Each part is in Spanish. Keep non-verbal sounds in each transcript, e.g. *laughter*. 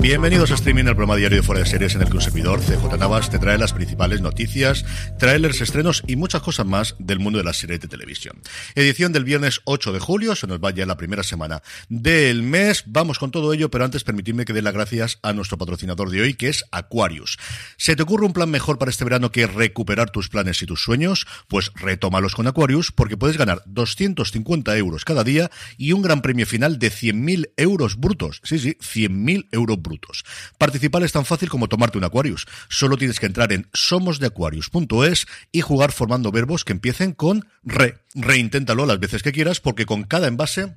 Bienvenidos a Streaming, el programa diario de Fuera de Series en el que un servidor, CJ Navas, te trae las principales noticias, trailers, estrenos y muchas cosas más del mundo de las series de televisión. Edición del viernes 8 de julio, se nos va ya la primera semana del mes. Vamos con todo ello, pero antes permitidme que dé las gracias a nuestro patrocinador de hoy, que es Aquarius. ¿Se te ocurre un plan mejor para este verano que recuperar tus planes y tus sueños? Pues retómalos con Aquarius, porque puedes ganar 250 euros cada día y un gran premio final de 100.000 euros brutos. Sí, sí, 100.000 euros brutos. Participar es tan fácil como tomarte un Aquarius. Solo tienes que entrar en somosdeaquarius.es y jugar formando verbos que empiecen con re. Reinténtalo las veces que quieras porque con cada envase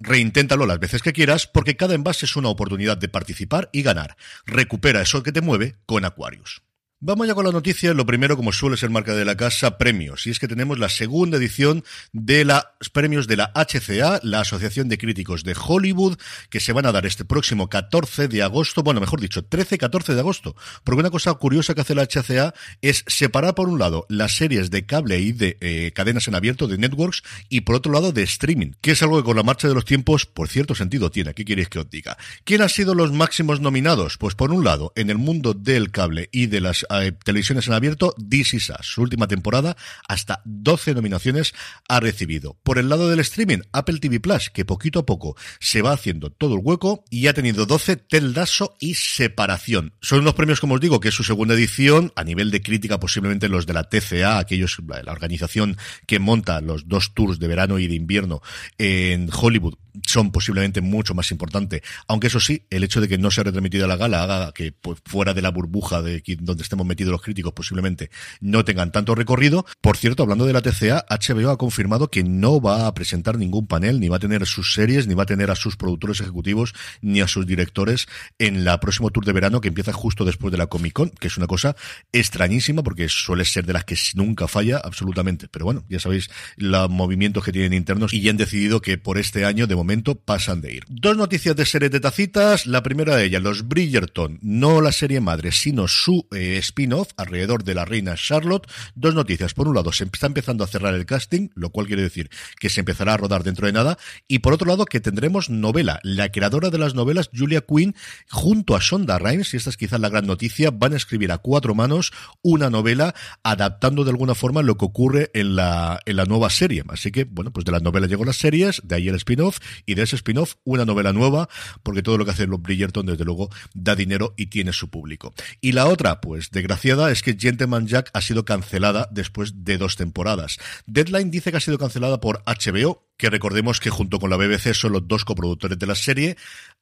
Reinténtalo las veces que quieras porque cada envase es una oportunidad de participar y ganar. Recupera eso que te mueve con Aquarius. Vamos ya con la noticia. Lo primero, como suele ser marca de la casa, premios. Y es que tenemos la segunda edición de los premios de la HCA, la Asociación de Críticos de Hollywood, que se van a dar este próximo 14 de agosto, bueno, mejor dicho, 13-14 de agosto. Porque una cosa curiosa que hace la HCA es separar, por un lado, las series de cable y de eh, cadenas en abierto, de networks, y por otro lado, de streaming, que es algo que con la marcha de los tiempos, por cierto sentido tiene. ¿Qué queréis que os diga? ¿Quién han sido los máximos nominados? Pues por un lado, en el mundo del cable y de las eh, televisiones en abierto, This Is. Su última temporada, hasta 12 nominaciones ha recibido. Por el lado del streaming, Apple TV Plus, que poquito a poco se va haciendo todo el hueco y ha tenido 12 Teldaso y Separación. Son unos premios, como os digo, que es su segunda edición, a nivel de crítica posiblemente los de la TCA, aquellos, la organización que monta los dos tours de verano y de invierno en Hollywood, son posiblemente mucho más importante. Aunque eso sí, el hecho de que no se ha la gala haga que pues, fuera de la burbuja de donde estemos metidos los críticos posiblemente no tengan tanto recorrido. Por cierto, hablando de la TCA, HBO ha confirmado que no va a presentar ningún panel, ni va a tener sus series, ni va a tener a sus productores ejecutivos, ni a sus directores en la próximo tour de verano que empieza justo después de la Comic Con, que es una cosa extrañísima porque suele ser de las que nunca falla absolutamente. Pero bueno, ya sabéis los movimientos que tienen internos y ya han decidido que por este año de momento pasan de ir. Dos noticias de series de tacitas. La primera de ellas, los Bridgerton, no la serie madre, sino su eh, spin-off alrededor de la reina Charlotte. Dos noticias. Por un lado, se está empezando a cerrar el casting, lo cual quiere decir que se empezará a rodar dentro de nada. Y por otro lado, que tendremos novela. La creadora de las novelas, Julia Quinn, junto a Sonda Rhimes, y esta es quizás la gran noticia, van a escribir a cuatro manos una novela adaptando de alguna forma lo que ocurre en la, en la nueva serie. Así que, bueno, pues de las novelas llegó las series, de ahí el spin-off, y de ese spin-off una novela nueva, porque todo lo que hacen los Bridgerton, desde luego, da dinero y tiene su público. Y la otra, pues desgraciada, es que Gentleman Jack ha sido cancelada después de dos temporadas. Deadline dice que ha sido cancelada por HBO, que recordemos que junto con la BBC son los dos coproductores de la serie.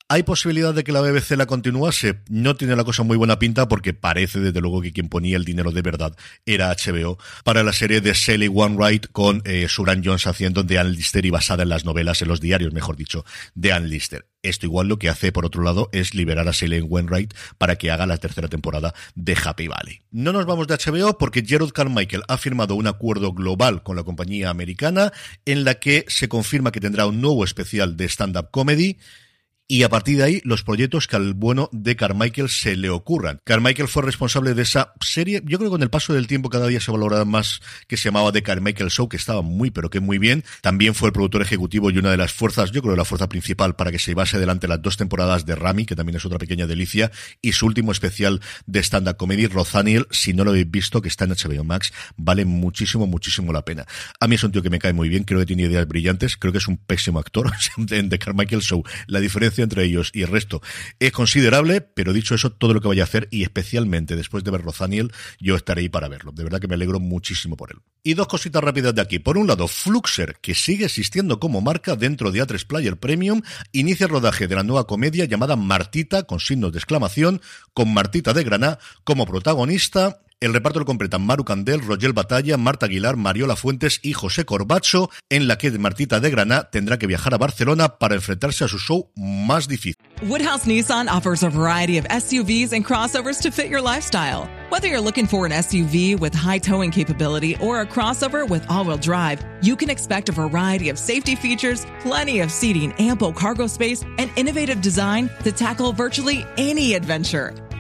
¿Hay posibilidad de que la BBC la continuase? No tiene la cosa muy buena pinta porque parece desde luego que quien ponía el dinero de verdad era HBO para la serie de Sally Wainwright con eh, Suran Jones haciendo de Ann Lister y basada en las novelas, en los diarios, mejor dicho, de Ann Lister. Esto igual lo que hace, por otro lado, es liberar a Selene Wainwright para que haga la tercera temporada de Happy Valley. No nos vamos de HBO porque Gerald Carmichael ha firmado un acuerdo global con la compañía americana en la que se confirma que tendrá un nuevo especial de stand-up comedy y a partir de ahí los proyectos que al bueno de Carmichael se le ocurran. Carmichael fue responsable de esa serie, yo creo que con el paso del tiempo cada día se valoraba más, que se llamaba The Carmichael Show, que estaba muy pero que muy bien. También fue el productor ejecutivo y una de las fuerzas, yo creo la fuerza principal para que se llevase adelante las dos temporadas de Rami, que también es otra pequeña delicia, y su último especial de stand-up comedy, Rothaniel, si no lo habéis visto, que está en HBO Max, vale muchísimo, muchísimo la pena. A mí es un tío que me cae muy bien, creo que tiene ideas brillantes, creo que es un pésimo actor *laughs* en The Carmichael Show. La diferencia entre ellos y el resto es considerable, pero dicho eso, todo lo que vaya a hacer, y especialmente después de ver Rothaniel, yo estaré ahí para verlo. De verdad que me alegro muchísimo por él. Y dos cositas rápidas de aquí. Por un lado, Fluxer, que sigue existiendo como marca dentro de A3 Player Premium, inicia el rodaje de la nueva comedia llamada Martita, con signos de exclamación, con Martita de Graná como protagonista el reparto lo completan Maru Candel, Rogel Batalla, Marta Aguilar, Mariola Fuentes y José Corbacho, en la que Martita de Granada tendrá que viajar a Barcelona para enfrentarse a su show más difícil. Woodhouse Nissan offers a variety of SUVs and crossovers to fit your lifestyle. Whether you're looking for an SUV with high towing capability or a crossover with all-wheel drive, you can expect a variety of safety features, plenty of seating, ample cargo space, and innovative design to tackle virtually any adventure.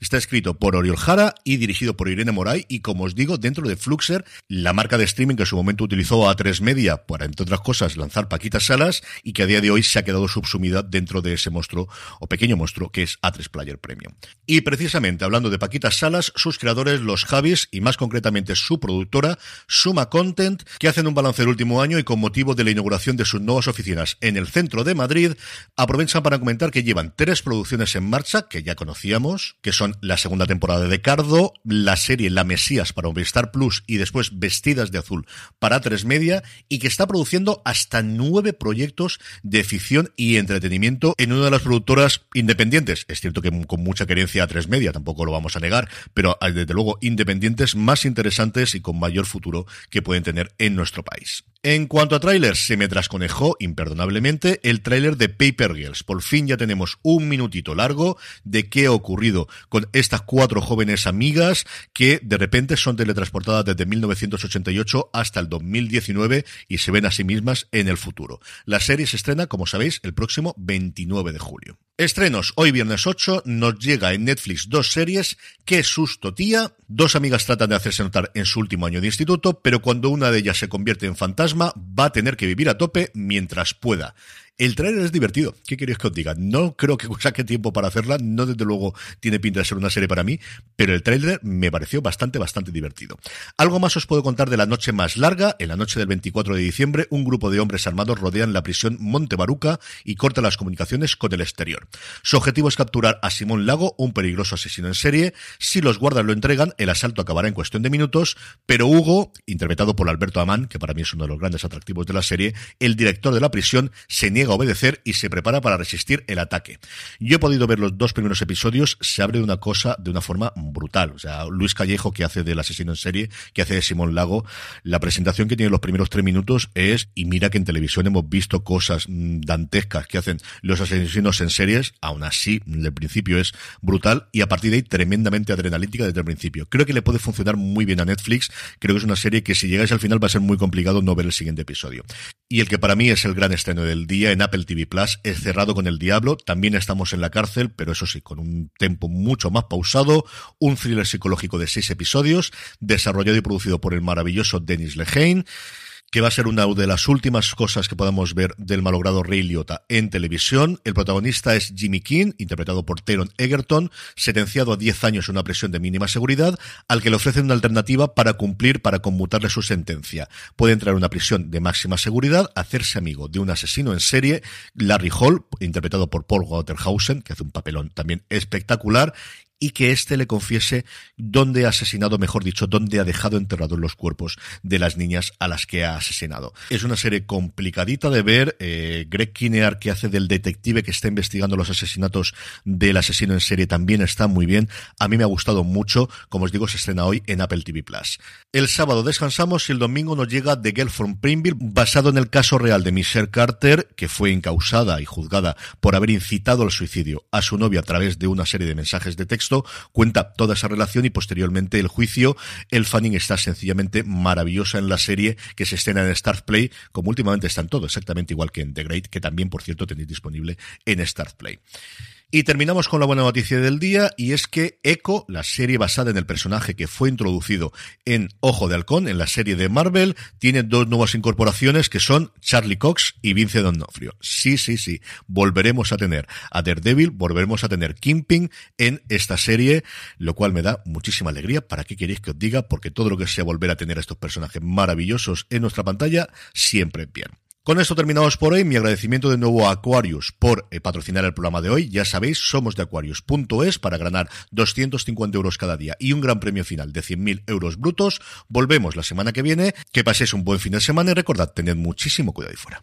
Está escrito por Oriol Jara y dirigido por Irene Moray y como os digo, dentro de Fluxer, la marca de streaming que en su momento utilizó a 3 Media para, entre otras cosas, lanzar Paquitas Salas y que a día de hoy se ha quedado subsumida dentro de ese monstruo o pequeño monstruo que es A3 Player Premium. Y precisamente hablando de Paquitas Salas, sus creadores, los Javis y más concretamente su productora, Suma Content, que hacen un balance del último año y con motivo de la inauguración de sus nuevas oficinas en el centro de Madrid, aprovechan para comentar que llevan tres producciones en marcha que ya conocíamos, que son la segunda temporada de Cardo, la serie La Mesías para Movistar Plus y después Vestidas de Azul para Tres Media, y que está produciendo hasta nueve proyectos de ficción y entretenimiento en una de las productoras independientes. Es cierto que con mucha querencia a Tres Media, tampoco lo vamos a negar, pero desde luego independientes más interesantes y con mayor futuro que pueden tener en nuestro país. En cuanto a trailers, se me trasconejó imperdonablemente el tráiler de Paper Girls. Por fin ya tenemos un minutito largo de qué ha ocurrido con estas cuatro jóvenes amigas que de repente son teletransportadas desde 1988 hasta el 2019 y se ven a sí mismas en el futuro. La serie se estrena, como sabéis, el próximo 29 de julio. Estrenos. Hoy viernes 8 nos llega en Netflix dos series. Qué susto, tía. Dos amigas tratan de hacerse notar en su último año de instituto, pero cuando una de ellas se convierte en fantasma, va a tener que vivir a tope mientras pueda. El trailer es divertido. ¿Qué queréis que os diga? No creo que *laughs* saque tiempo para hacerla. No, desde luego, tiene pinta de ser una serie para mí. Pero el trailer me pareció bastante, bastante divertido. Algo más os puedo contar de la noche más larga. En la noche del 24 de diciembre, un grupo de hombres armados rodean la prisión Montebaruca y cortan las comunicaciones con el exterior. Su objetivo es capturar a Simón Lago, un peligroso asesino en serie. Si los guardas lo entregan, el asalto acabará en cuestión de minutos. Pero Hugo, interpretado por Alberto Amán, que para mí es uno de los grandes atractivos de la serie, el director de la prisión, se niega obedecer y se prepara para resistir el ataque. Yo he podido ver los dos primeros episodios, se abre una cosa de una forma brutal. O sea, Luis Callejo, que hace del asesino en serie, que hace de Simón Lago, la presentación que tiene los primeros tres minutos es, y mira que en televisión hemos visto cosas mm, dantescas que hacen los asesinos en series, aún así, el principio es brutal y a partir de ahí tremendamente adrenalítica desde el principio. Creo que le puede funcionar muy bien a Netflix, creo que es una serie que si llegáis al final va a ser muy complicado no ver el siguiente episodio. Y el que para mí es el gran estreno del día en Apple TV Plus es Cerrado con el Diablo. También estamos en la cárcel, pero eso sí, con un tempo mucho más pausado. Un thriller psicológico de seis episodios, desarrollado y producido por el maravilloso Dennis Lehane que va a ser una de las últimas cosas que podamos ver del malogrado Rey Liotta en televisión. El protagonista es Jimmy King, interpretado por Teron Egerton, sentenciado a 10 años en una prisión de mínima seguridad, al que le ofrecen una alternativa para cumplir, para conmutarle su sentencia. Puede entrar a una prisión de máxima seguridad, hacerse amigo de un asesino en serie, Larry Hall, interpretado por Paul Waterhausen, que hace un papelón también espectacular, y que éste le confiese dónde ha asesinado, mejor dicho, dónde ha dejado enterrados los cuerpos de las niñas a las que ha asesinado. Es una serie complicadita de ver. Eh, Greg Kinear, que hace del detective que está investigando los asesinatos del asesino en serie, también está muy bien. A mí me ha gustado mucho. Como os digo, se estrena hoy en Apple TV Plus. El sábado descansamos y el domingo nos llega The Girl from Primville, basado en el caso real de Michelle Carter, que fue incausada y juzgada por haber incitado al suicidio a su novia a través de una serie de mensajes de texto. Cuenta toda esa relación y posteriormente el juicio. El fanning está sencillamente maravillosa en la serie que se estrena en Start Play, como últimamente están todo, exactamente igual que en The Great, que también, por cierto, tenéis disponible en Start Play. Y terminamos con la buena noticia del día y es que Echo, la serie basada en el personaje que fue introducido en Ojo de Halcón, en la serie de Marvel, tiene dos nuevas incorporaciones que son Charlie Cox y Vince D'Onofrio. Sí, sí, sí, volveremos a tener a Daredevil, volveremos a tener Kingpin en esta serie, lo cual me da muchísima alegría. ¿Para qué queréis que os diga? Porque todo lo que sea volver a tener a estos personajes maravillosos en nuestra pantalla, siempre bien. Con esto terminamos por hoy. Mi agradecimiento de nuevo a Aquarius por eh, patrocinar el programa de hoy. Ya sabéis, somos de Aquarius.es para ganar 250 euros cada día y un gran premio final de 100.000 euros brutos. Volvemos la semana que viene. Que paséis un buen fin de semana y recordad, tened muchísimo cuidado ahí fuera.